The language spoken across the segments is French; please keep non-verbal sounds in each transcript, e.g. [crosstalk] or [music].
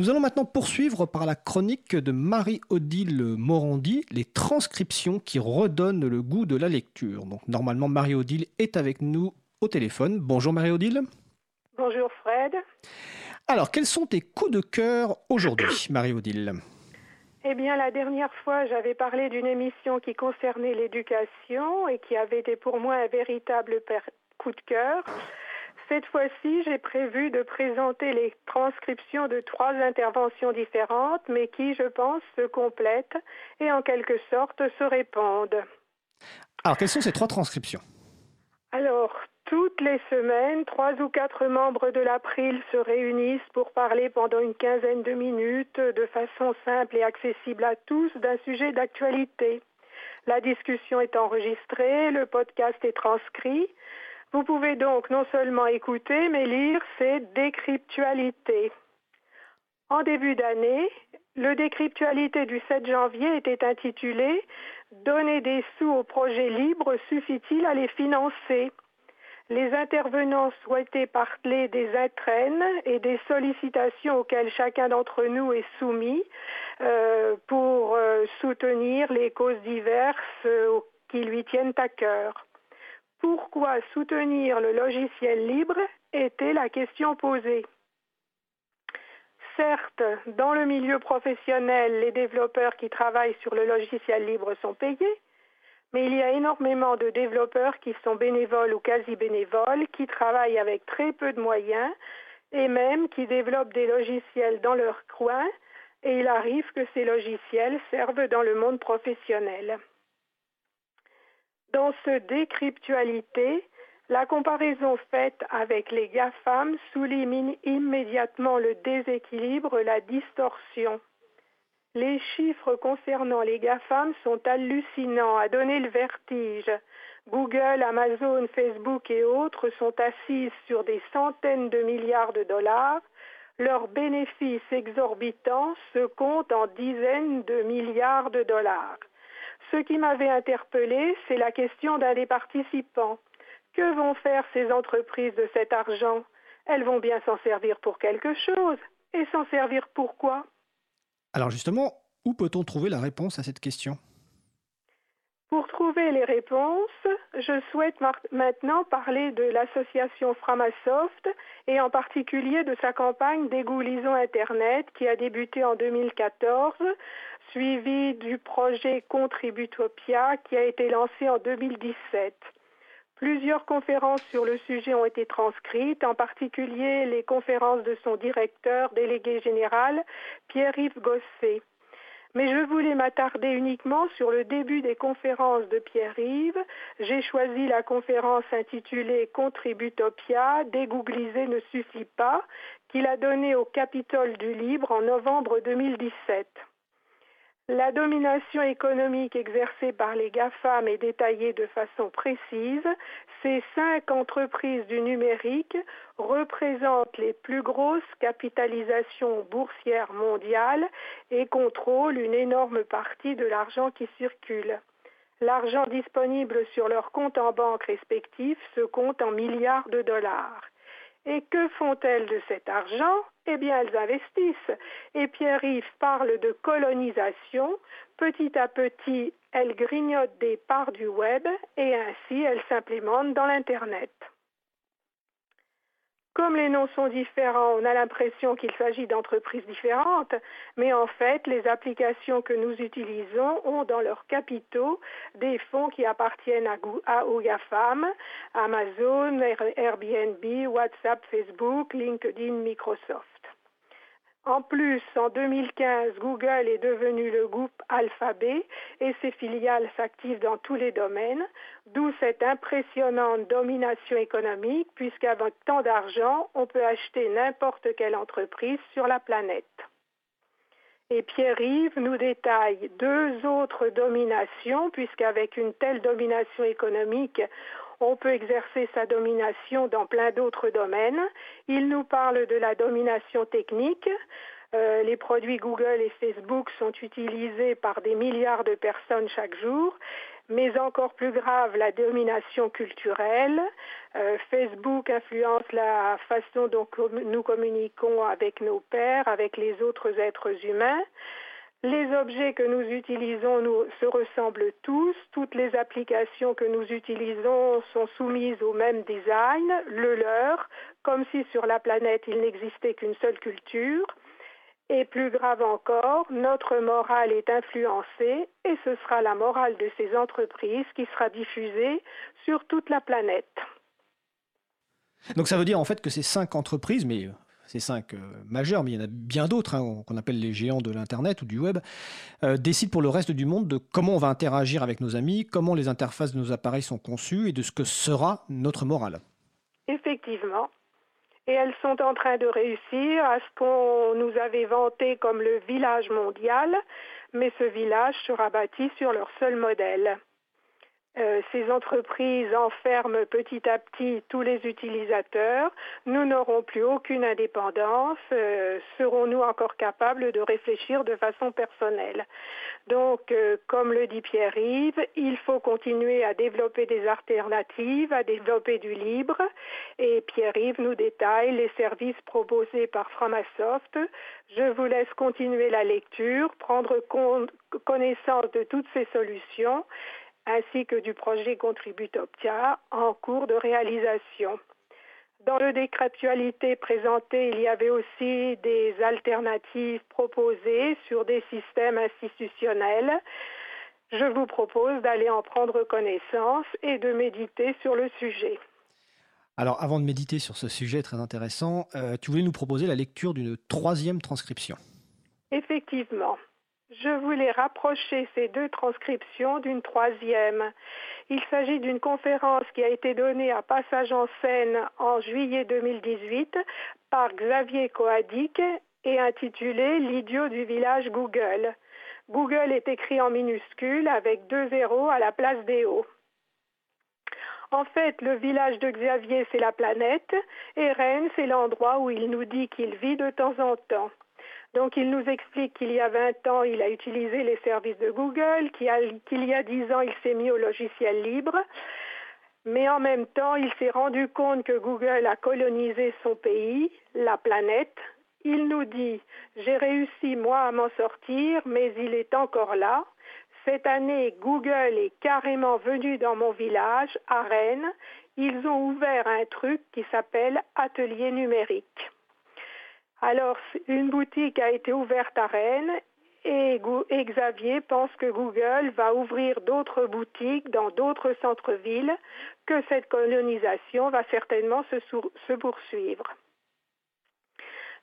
Nous allons maintenant poursuivre par la chronique de Marie-Odile Morandi, les transcriptions qui redonnent le goût de la lecture. Donc normalement Marie-Odile est avec nous au téléphone. Bonjour Marie-Odile. Bonjour Fred. Alors quels sont tes coups de cœur aujourd'hui Marie-Odile? Eh bien, la dernière fois, j'avais parlé d'une émission qui concernait l'éducation et qui avait été pour moi un véritable coup de cœur. Cette fois-ci, j'ai prévu de présenter les transcriptions de trois interventions différentes, mais qui, je pense, se complètent et en quelque sorte se répondent. Alors, quelles sont ces trois transcriptions? Alors, toutes les semaines, trois ou quatre membres de l'April se réunissent pour parler pendant une quinzaine de minutes de façon simple et accessible à tous d'un sujet d'actualité. La discussion est enregistrée, le podcast est transcrit. Vous pouvez donc non seulement écouter, mais lire ces décryptualités. En début d'année, le décryptualité du 7 janvier était intitulé Donner des sous aux projets libres suffit-il à les financer? Les intervenants souhaitaient parler des entraînes et des sollicitations auxquelles chacun d'entre nous est soumis euh, pour euh, soutenir les causes diverses euh, qui lui tiennent à cœur. Pourquoi soutenir le logiciel libre était la question posée. Certes, dans le milieu professionnel, les développeurs qui travaillent sur le logiciel libre sont payés, mais il y a énormément de développeurs qui sont bénévoles ou quasi bénévoles, qui travaillent avec très peu de moyens et même qui développent des logiciels dans leur coin et il arrive que ces logiciels servent dans le monde professionnel. Dans ce décryptualité, la comparaison faite avec les GAFAM souligne immédiatement le déséquilibre, la distorsion. Les chiffres concernant les GAFAM sont hallucinants, à donner le vertige. Google, Amazon, Facebook et autres sont assises sur des centaines de milliards de dollars. Leurs bénéfices exorbitants se comptent en dizaines de milliards de dollars. Ce qui m'avait interpellé, c'est la question d'un des participants. Que vont faire ces entreprises de cet argent? Elles vont bien s'en servir pour quelque chose. Et s'en servir pour quoi Alors justement, où peut-on trouver la réponse à cette question? Pour trouver les réponses, je souhaite maintenant parler de l'association Framasoft et en particulier de sa campagne d'égoulisons Internet qui a débuté en 2014, suivi du projet Contributopia qui a été lancé en 2017. Plusieurs conférences sur le sujet ont été transcrites, en particulier les conférences de son directeur délégué général, Pierre-Yves Gosset. Mais je voulais m'attarder uniquement sur le début des conférences de Pierre-Yves. J'ai choisi la conférence intitulée Contributopia, dégoogliser ne suffit pas, qu'il a donnée au Capitole du Libre en novembre 2017. La domination économique exercée par les GAFAM est détaillée de façon précise. Ces cinq entreprises du numérique représentent les plus grosses capitalisations boursières mondiales et contrôlent une énorme partie de l'argent qui circule. L'argent disponible sur leurs comptes en banque respectifs se compte en milliards de dollars. Et que font-elles de cet argent? Eh bien, elles investissent. Et Pierre-Yves parle de colonisation. Petit à petit, elles grignotent des parts du web et ainsi elles s'implémentent dans l'Internet. Comme les noms sont différents, on a l'impression qu'il s'agit d'entreprises différentes, mais en fait, les applications que nous utilisons ont dans leurs capitaux des fonds qui appartiennent à, à GAFAM, Amazon, Airbnb, WhatsApp, Facebook, LinkedIn, Microsoft. En plus, en 2015, Google est devenu le groupe Alphabet et ses filiales s'activent dans tous les domaines, d'où cette impressionnante domination économique, puisqu'avec tant d'argent, on peut acheter n'importe quelle entreprise sur la planète. Et Pierre-Yves nous détaille deux autres dominations, puisqu'avec une telle domination économique, on peut exercer sa domination dans plein d'autres domaines. Il nous parle de la domination technique. Euh, les produits Google et Facebook sont utilisés par des milliards de personnes chaque jour, mais encore plus grave, la domination culturelle. Euh, Facebook influence la façon dont nous communiquons avec nos pères, avec les autres êtres humains. Les objets que nous utilisons se ressemblent tous. Toutes les applications que nous utilisons sont soumises au même design, le leur, comme si sur la planète il n'existait qu'une seule culture. Et plus grave encore, notre morale est influencée et ce sera la morale de ces entreprises qui sera diffusée sur toute la planète. Donc ça veut dire en fait que ces cinq entreprises, mais ces cinq euh, majeures, mais il y en a bien d'autres hein, qu'on appelle les géants de l'Internet ou du web, euh, décident pour le reste du monde de comment on va interagir avec nos amis, comment les interfaces de nos appareils sont conçues et de ce que sera notre morale. Effectivement et elles sont en train de réussir à ce qu'on nous avait vanté comme le village mondial, mais ce village sera bâti sur leur seul modèle. Euh, ces entreprises enferment petit à petit tous les utilisateurs. Nous n'aurons plus aucune indépendance. Euh, serons-nous encore capables de réfléchir de façon personnelle? Donc, euh, comme le dit Pierre-Yves, il faut continuer à développer des alternatives, à développer du libre. Et Pierre-Yves nous détaille les services proposés par Framasoft. Je vous laisse continuer la lecture, prendre connaissance de toutes ces solutions ainsi que du projet Contributopia en cours de réalisation. Dans le décret actualité présenté, il y avait aussi des alternatives proposées sur des systèmes institutionnels. Je vous propose d'aller en prendre connaissance et de méditer sur le sujet. Alors, avant de méditer sur ce sujet très intéressant, euh, tu voulais nous proposer la lecture d'une troisième transcription. Effectivement. Je voulais rapprocher ces deux transcriptions d'une troisième. Il s'agit d'une conférence qui a été donnée à Passage en scène en juillet 2018 par Xavier Coadic et intitulée L'idiot du village Google. Google est écrit en minuscule avec deux zéros à la place des O. En fait, le village de Xavier, c'est la planète, et Rennes, c'est l'endroit où il nous dit qu'il vit de temps en temps. Donc il nous explique qu'il y a 20 ans, il a utilisé les services de Google, qu'il y a 10 ans, il s'est mis au logiciel libre. Mais en même temps, il s'est rendu compte que Google a colonisé son pays, la planète. Il nous dit, j'ai réussi moi à m'en sortir, mais il est encore là. Cette année, Google est carrément venu dans mon village, à Rennes. Ils ont ouvert un truc qui s'appelle Atelier numérique. Alors, une boutique a été ouverte à Rennes et, Xavier pense que Google va ouvrir d'autres boutiques dans d'autres centres-villes, que cette colonisation va certainement se poursuivre.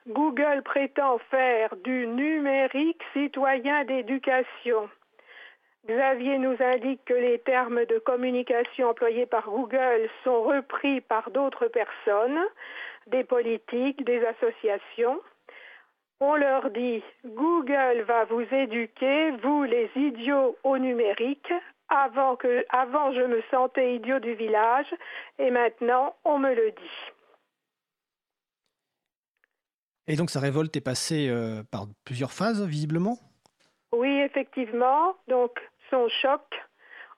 Google prétend faire du numérique citoyen d'éducation. Xavier nous indique que les termes de communication employés par Google sont repris par d'autres personnes, des politiques, des associations. On leur dit Google va vous éduquer, vous les idiots au numérique. Avant, que, avant je me sentais idiot du village et maintenant on me le dit. Et donc sa révolte est passée euh, par plusieurs phases, visiblement? Oui, effectivement. Donc son choc,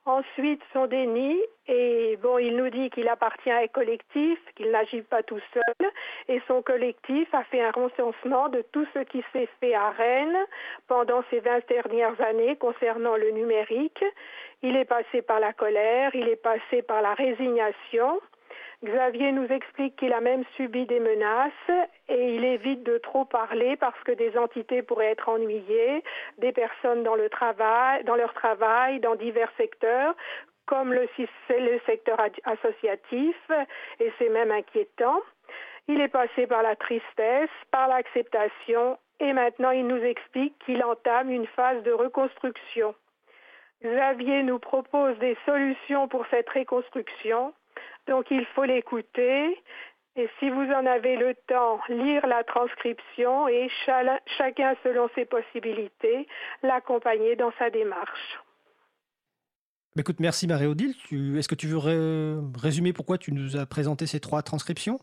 ensuite son déni, et bon, il nous dit qu'il appartient à un collectif, qu'il n'agit pas tout seul, et son collectif a fait un recensement de tout ce qui s'est fait à Rennes pendant ces 20 dernières années concernant le numérique. Il est passé par la colère, il est passé par la résignation, Xavier nous explique qu'il a même subi des menaces et il évite de trop parler parce que des entités pourraient être ennuyées, des personnes dans, leur travail, dans divers secteurs, comme le, le secteur associatif, et c'est même inquiétant. Il est passé par la tristesse, par l'acceptation, et maintenant il nous explique qu'il entame une phase de reconstruction. Xavier nous propose des solutions pour cette reconstruction donc il faut l'écouter et si vous en avez le temps, lire la transcription et chacun selon ses possibilités, l'accompagner dans sa démarche. Bah, écoute, merci Marie-Odile. Est-ce que tu veux résumer pourquoi tu nous as présenté ces trois transcriptions?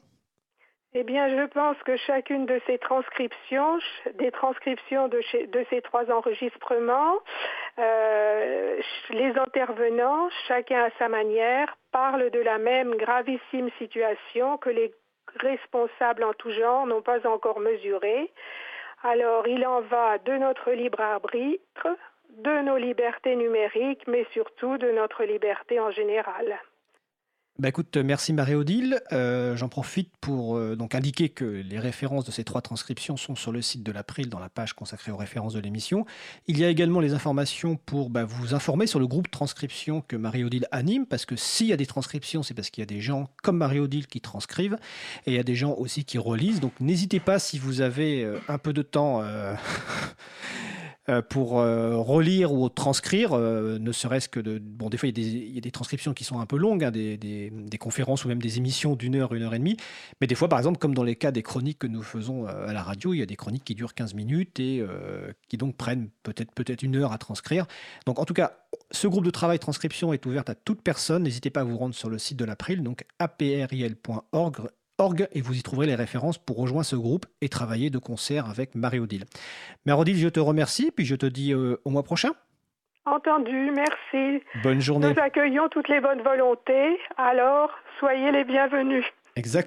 Eh bien, je pense que chacune de ces transcriptions, des transcriptions de, ces trois enregistrements, euh, les intervenants, chacun à sa manière, parlent de la même gravissime situation que les responsables en tout genre n'ont pas encore mesurée. Alors, il en va de notre libre arbitre, de nos libertés numériques, mais surtout de notre liberté en général. Bah écoute, merci Marie-Odile. Euh, j'en profite pour euh, donc indiquer que les références de ces trois transcriptions sont sur le site de l'April dans la page consacrée aux références de l'émission. Il y a également les informations pour bah, vous informer sur le groupe transcription que Marie-Odile anime, parce que s'il y a des transcriptions, c'est parce qu'il y a des gens comme Marie-Odile qui transcrivent, et il y a des gens aussi qui relisent. Donc n'hésitez pas si vous avez euh, un peu de temps Euh, [laughs] pour euh, relire ou transcrire, euh, ne serait-ce que de... Bon, des fois, il y, a des, transcriptions qui sont un peu longues, hein, des, conférences ou même des émissions d'une heure, une heure et demie. Mais des fois, par exemple, comme dans les cas des chroniques que nous faisons à la radio, il y a des chroniques qui durent 15 minutes et qui donc prennent peut-être peut-être une heure à transcrire. Donc, en tout cas, ce groupe de travail transcription est ouvert à toute personne. N'hésitez pas à vous rendre sur le site de l'April, donc april.org org et vous y trouverez les références pour rejoindre ce groupe et travailler de concert avec Marie-Odile. Marie-Odile, je te remercie, puis je te dis euh, au mois prochain. Entendu, merci. Bonne journée. Nous accueillons toutes les bonnes volontés, alors soyez les bienvenus. Exact.